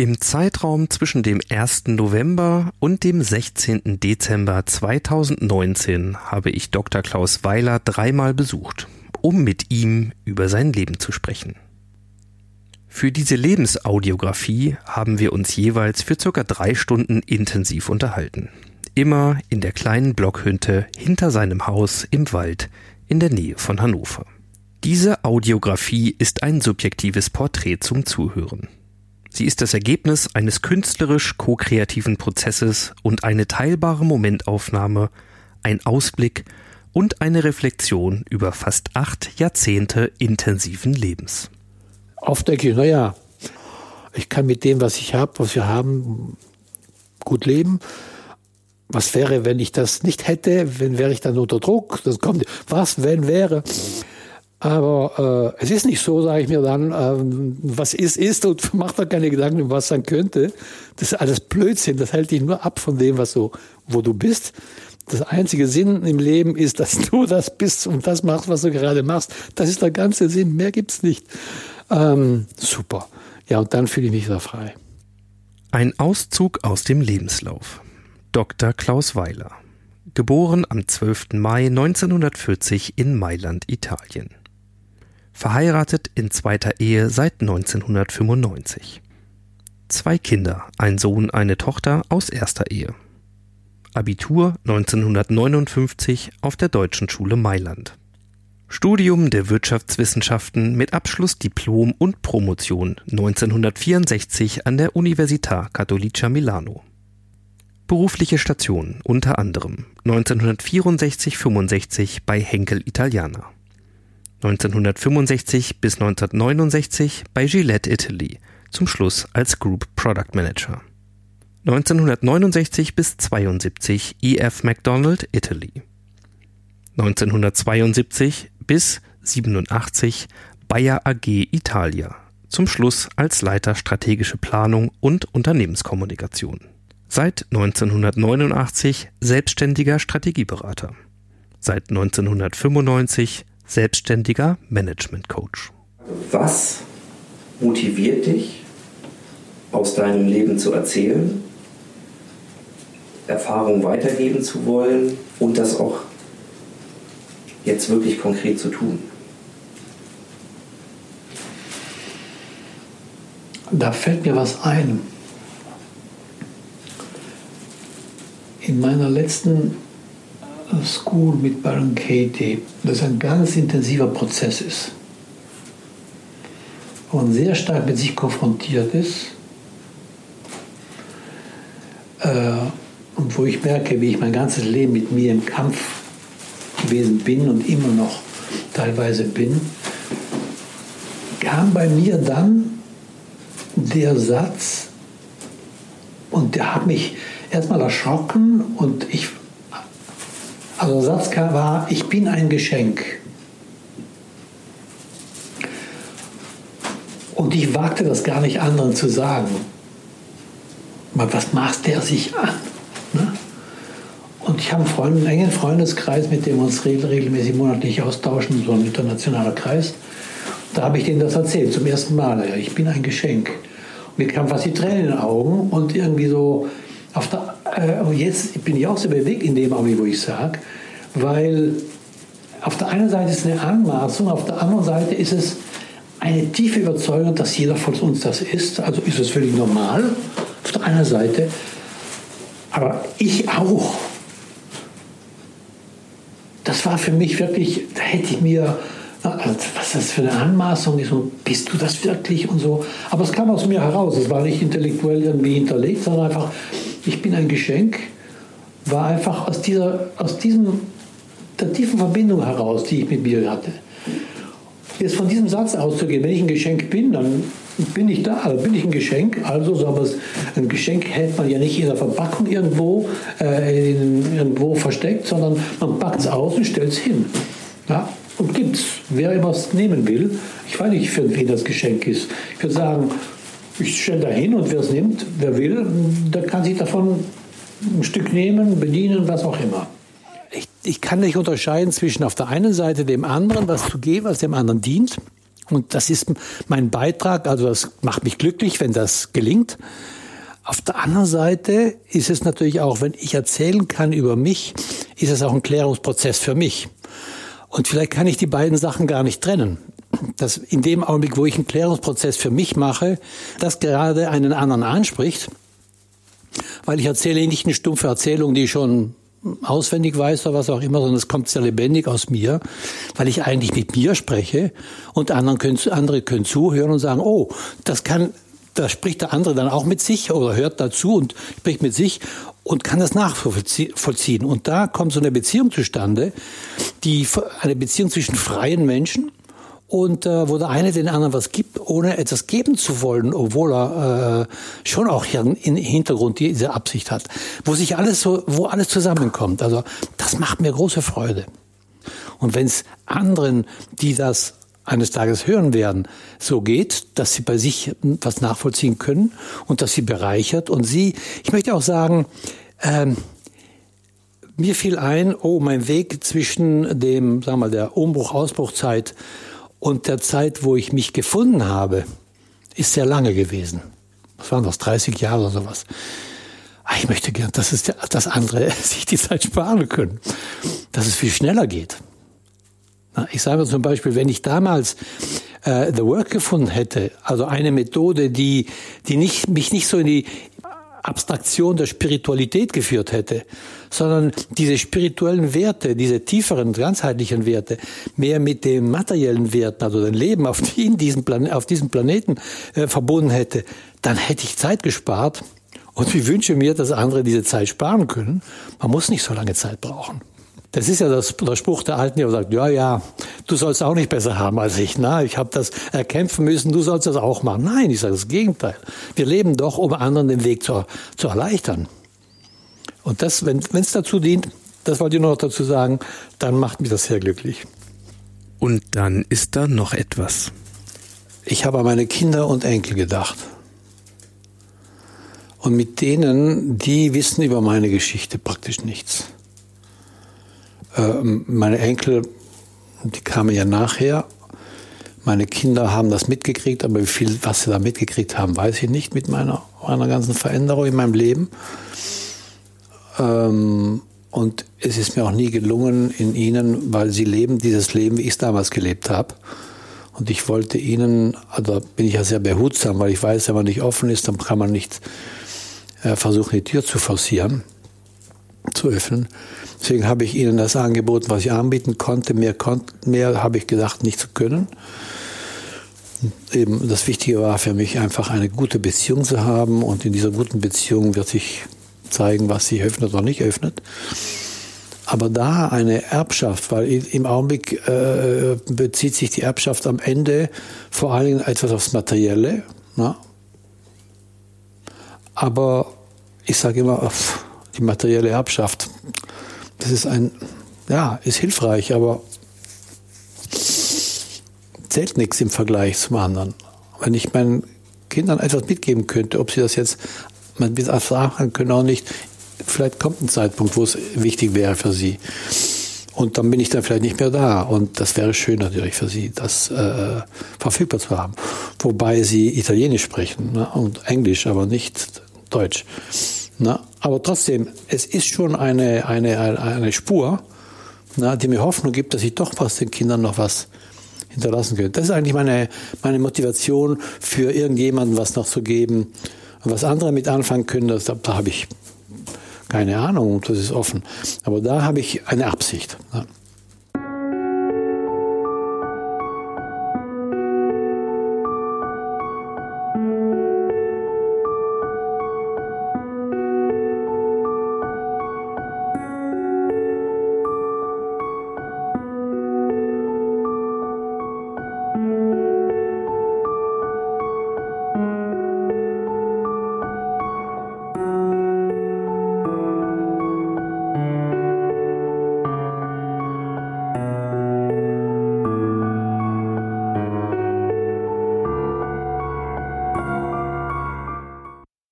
Im Zeitraum zwischen dem 1. November und dem 16. Dezember 2019 habe ich Dr. Klaus Weiler dreimal besucht, um mit ihm über sein Leben zu sprechen. Für diese Lebensaudiografie haben wir uns jeweils für circa drei Stunden intensiv unterhalten. Immer in der kleinen Blockhütte hinter seinem Haus im Wald in der Nähe von Hannover. Diese Audiografie ist ein subjektives Porträt zum Zuhören. Sie ist das Ergebnis eines künstlerisch ko-kreativen Prozesses und eine teilbare Momentaufnahme, ein Ausblick und eine Reflexion über fast acht Jahrzehnte intensiven Lebens. Oft denke ich, naja, ich kann mit dem, was ich habe, was wir haben, gut leben. Was wäre, wenn ich das nicht hätte? Wenn wäre ich dann unter Druck? Das kommt. Was, wenn wäre? Aber äh, es ist nicht so, sage ich mir dann, ähm, was ist, ist und macht da keine Gedanken, was sein könnte. Das ist alles Blödsinn, das hält dich nur ab von dem, was so, wo du bist. Das einzige Sinn im Leben ist, dass du das bist und das machst, was du gerade machst. Das ist der ganze Sinn, mehr gibt's nicht. Ähm, super. Ja, und dann fühle ich mich wieder frei. Ein Auszug aus dem Lebenslauf. Dr. Klaus Weiler. Geboren am 12. Mai 1940 in Mailand, Italien verheiratet in zweiter Ehe seit 1995. Zwei Kinder, ein Sohn, eine Tochter aus erster Ehe. Abitur 1959 auf der Deutschen Schule Mailand. Studium der Wirtschaftswissenschaften mit Abschluss Diplom und Promotion 1964 an der Università Cattolica Milano. Berufliche Stationen unter anderem 1964-65 bei Henkel Italiana. 1965 bis 1969 bei Gillette Italy, zum Schluss als Group Product Manager. 1969 bis 72 EF McDonald Italy. 1972 bis 87 Bayer AG Italia, zum Schluss als Leiter strategische Planung und Unternehmenskommunikation. Seit 1989 selbstständiger Strategieberater. Seit 1995 selbstständiger Management Coach. Was motiviert dich, aus deinem Leben zu erzählen, Erfahrungen weitergeben zu wollen und das auch jetzt wirklich konkret zu tun? Da fällt mir was ein. In meiner letzten School mit Baron Katie, das ein ganz intensiver Prozess ist. Und sehr stark mit sich konfrontiert ist. Äh, und wo ich merke, wie ich mein ganzes Leben mit mir im Kampf gewesen bin und immer noch teilweise bin, kam bei mir dann der Satz, und der hat mich erstmal erschrocken und ich also der Satz war, ich bin ein Geschenk. Und ich wagte das gar nicht anderen zu sagen. Was maßt der sich an? Ne? Und ich habe einen, Freund, einen engen Freundeskreis, mit dem wir uns regelmäßig monatlich austauschen, so ein internationaler Kreis. Da habe ich denen das erzählt, zum ersten Mal. Ich bin ein Geschenk. Und mir kamen fast die Tränen in den Augen und irgendwie so, auf der, äh, jetzt bin ich auch so bewegt in dem Augenblick, wo ich sage, weil auf der einen Seite ist es eine Anmaßung, auf der anderen Seite ist es eine tiefe Überzeugung, dass jeder von uns das ist. Also ist es völlig normal auf der einen Seite, aber ich auch. Das war für mich wirklich, da hätte ich mir, was das für eine Anmaßung ist und bist du das wirklich und so. Aber es kam aus mir heraus, es war nicht intellektuell irgendwie hinterlegt, sondern einfach, ich bin ein Geschenk, war einfach aus, dieser, aus diesem der tiefen Verbindung heraus, die ich mit mir hatte. Jetzt von diesem Satz auszugehen, wenn ich ein Geschenk bin, dann bin ich da, dann bin ich ein Geschenk. Also so, aber ein Geschenk hält man ja nicht in der Verpackung irgendwo, äh, in, irgendwo versteckt, sondern man packt es aus und stellt es hin. Ja? Und es, wer immer es nehmen will. Ich weiß nicht, für wen das Geschenk ist. Ich würde sagen, ich stelle da hin und wer es nimmt, wer will, der kann sich davon ein Stück nehmen, bedienen, was auch immer ich, ich kann nicht unterscheiden zwischen auf der einen Seite dem anderen was zu geben, was dem anderen dient, Und das ist mein Beitrag, also das macht mich glücklich, wenn das gelingt. Auf der anderen Seite ist es natürlich auch, wenn ich erzählen kann über mich, ist es auch ein Klärungsprozess für mich. Und vielleicht kann ich die beiden Sachen gar nicht trennen. Dass in dem Augenblick, wo ich einen Klärungsprozess für mich mache, das gerade einen anderen anspricht, weil ich erzähle nicht eine stumpfe Erzählung, die ich schon auswendig weiß oder was auch immer, sondern es kommt sehr lebendig aus mir, weil ich eigentlich mit mir spreche und anderen können, andere können zuhören und sagen, oh, das kann, da spricht der andere dann auch mit sich oder hört dazu und spricht mit sich und kann das nachvollziehen. Und da kommt so eine Beziehung zustande, die eine Beziehung zwischen freien Menschen und äh, wo der eine den anderen was gibt, ohne etwas geben zu wollen, obwohl er äh, schon auch hier im Hintergrund diese Absicht hat, wo sich alles so, wo alles zusammenkommt. Also das macht mir große Freude. Und wenn es anderen, die das eines Tages hören werden, so geht, dass sie bei sich was nachvollziehen können und dass sie bereichert und sie, ich möchte auch sagen, ähm, mir fiel ein, oh, mein Weg zwischen dem, sagen wir mal, der Umbruch-Ausbruchzeit und der Zeit, wo ich mich gefunden habe, ist sehr lange gewesen. Was waren das, 30 Jahre oder sowas. Ah, ich möchte gern, dass, es, dass andere sich die Zeit sparen können, dass es viel schneller geht. Ich sage zum Beispiel, wenn ich damals äh, The Work gefunden hätte, also eine Methode, die, die nicht, mich nicht so in die Abstraktion der Spiritualität geführt hätte, sondern diese spirituellen Werte, diese tieferen, ganzheitlichen Werte, mehr mit den materiellen Werten, also dem Leben auf, die, diesem, Plan auf diesem Planeten äh, verbunden hätte, dann hätte ich Zeit gespart. Und ich wünsche mir, dass andere diese Zeit sparen können. Man muss nicht so lange Zeit brauchen. Das ist ja das, der Spruch der Alten, der sagt, ja, ja, du sollst auch nicht besser haben als ich. Na, ich habe das erkämpfen müssen, du sollst das auch machen. Nein, ich sage das Gegenteil. Wir leben doch, um anderen den Weg zu, zu erleichtern. Und das, wenn es dazu dient, das wollte ich nur noch dazu sagen, dann macht mich das sehr glücklich. Und dann ist da noch etwas. Ich habe an meine Kinder und Enkel gedacht. Und mit denen, die wissen über meine Geschichte praktisch nichts. Äh, meine Enkel, die kamen ja nachher. Meine Kinder haben das mitgekriegt, aber wie viel, was sie da mitgekriegt haben, weiß ich nicht mit meiner, meiner ganzen Veränderung in meinem Leben. Ähm, und es ist mir auch nie gelungen in ihnen, weil sie leben dieses Leben, wie ich es damals gelebt habe. Und ich wollte ihnen, also bin ich ja sehr behutsam, weil ich weiß, wenn man nicht offen ist, dann kann man nicht äh, versuchen, die Tür zu forcieren, zu öffnen. Deswegen habe ich ihnen das angeboten, was ich anbieten konnte. Mehr, kon mehr habe ich gedacht, nicht zu können. Eben das Wichtige war für mich einfach eine gute Beziehung zu haben und in dieser guten Beziehung wird sich zeigen, was sich öffnet oder nicht öffnet. Aber da eine Erbschaft, weil im Augenblick äh, bezieht sich die Erbschaft am Ende vor allem etwas aufs Materielle. Na? Aber ich sage immer, die materielle Erbschaft, das ist ein, ja, ist hilfreich, aber zählt nichts im Vergleich zum anderen. Wenn ich meinen Kindern etwas mitgeben könnte, ob sie das jetzt man wird sagen können auch nicht, vielleicht kommt ein Zeitpunkt, wo es wichtig wäre für sie. Und dann bin ich dann vielleicht nicht mehr da. Und das wäre schön natürlich für sie, das äh, verfügbar zu haben. Wobei sie Italienisch sprechen ne? und Englisch, aber nicht Deutsch. Ne? Aber trotzdem, es ist schon eine, eine, eine Spur, ne, die mir Hoffnung gibt, dass ich doch was den Kindern noch was hinterlassen könnte. Das ist eigentlich meine, meine Motivation für irgendjemanden was noch zu geben. Und was andere mit anfangen können, das, da habe ich keine Ahnung, das ist offen. Aber da habe ich eine Absicht. Ne?